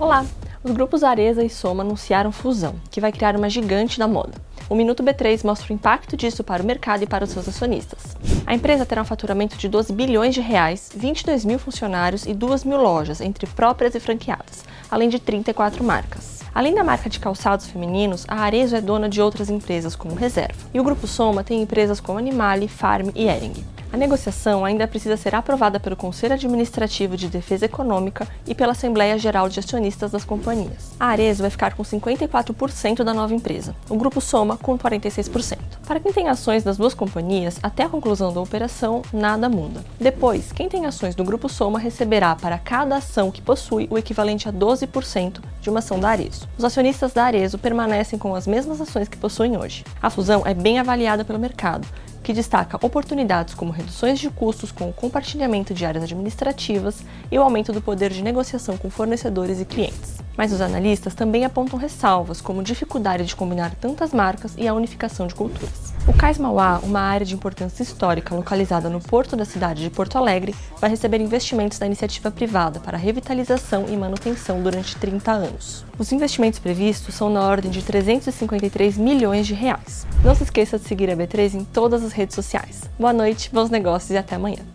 Olá! Os grupos Areza e Soma anunciaram fusão, que vai criar uma gigante da moda. O Minuto B3 mostra o impacto disso para o mercado e para os seus acionistas. A empresa terá um faturamento de 12 bilhões de reais, 22 mil funcionários e 2 mil lojas, entre próprias e franqueadas, além de 34 marcas. Além da marca de calçados femininos, a Arezo é dona de outras empresas como Reserva. E o Grupo Soma tem empresas como Animale, Farm e Ering. A negociação ainda precisa ser aprovada pelo Conselho Administrativo de Defesa Econômica e pela Assembleia Geral de Acionistas das companhias. A Arezo vai ficar com 54% da nova empresa, o Grupo Soma com 46%. Para quem tem ações das duas companhias, até a conclusão da operação, nada muda. Depois, quem tem ações do Grupo Soma receberá para cada ação que possui o equivalente a 12% de uma ação da Arezo. Os acionistas da Arezo permanecem com as mesmas ações que possuem hoje. A fusão é bem avaliada pelo mercado que destaca oportunidades como reduções de custos com o compartilhamento de áreas administrativas e o aumento do poder de negociação com fornecedores e clientes. Mas os analistas também apontam ressalvas, como dificuldade de combinar tantas marcas e a unificação de culturas. O Cais Mauá, uma área de importância histórica localizada no porto da cidade de Porto Alegre, vai receber investimentos da iniciativa privada para revitalização e manutenção durante 30 anos. Os investimentos previstos são na ordem de 353 milhões de reais. Não se esqueça de seguir a B3 em todas as redes sociais. Boa noite, bons negócios e até amanhã.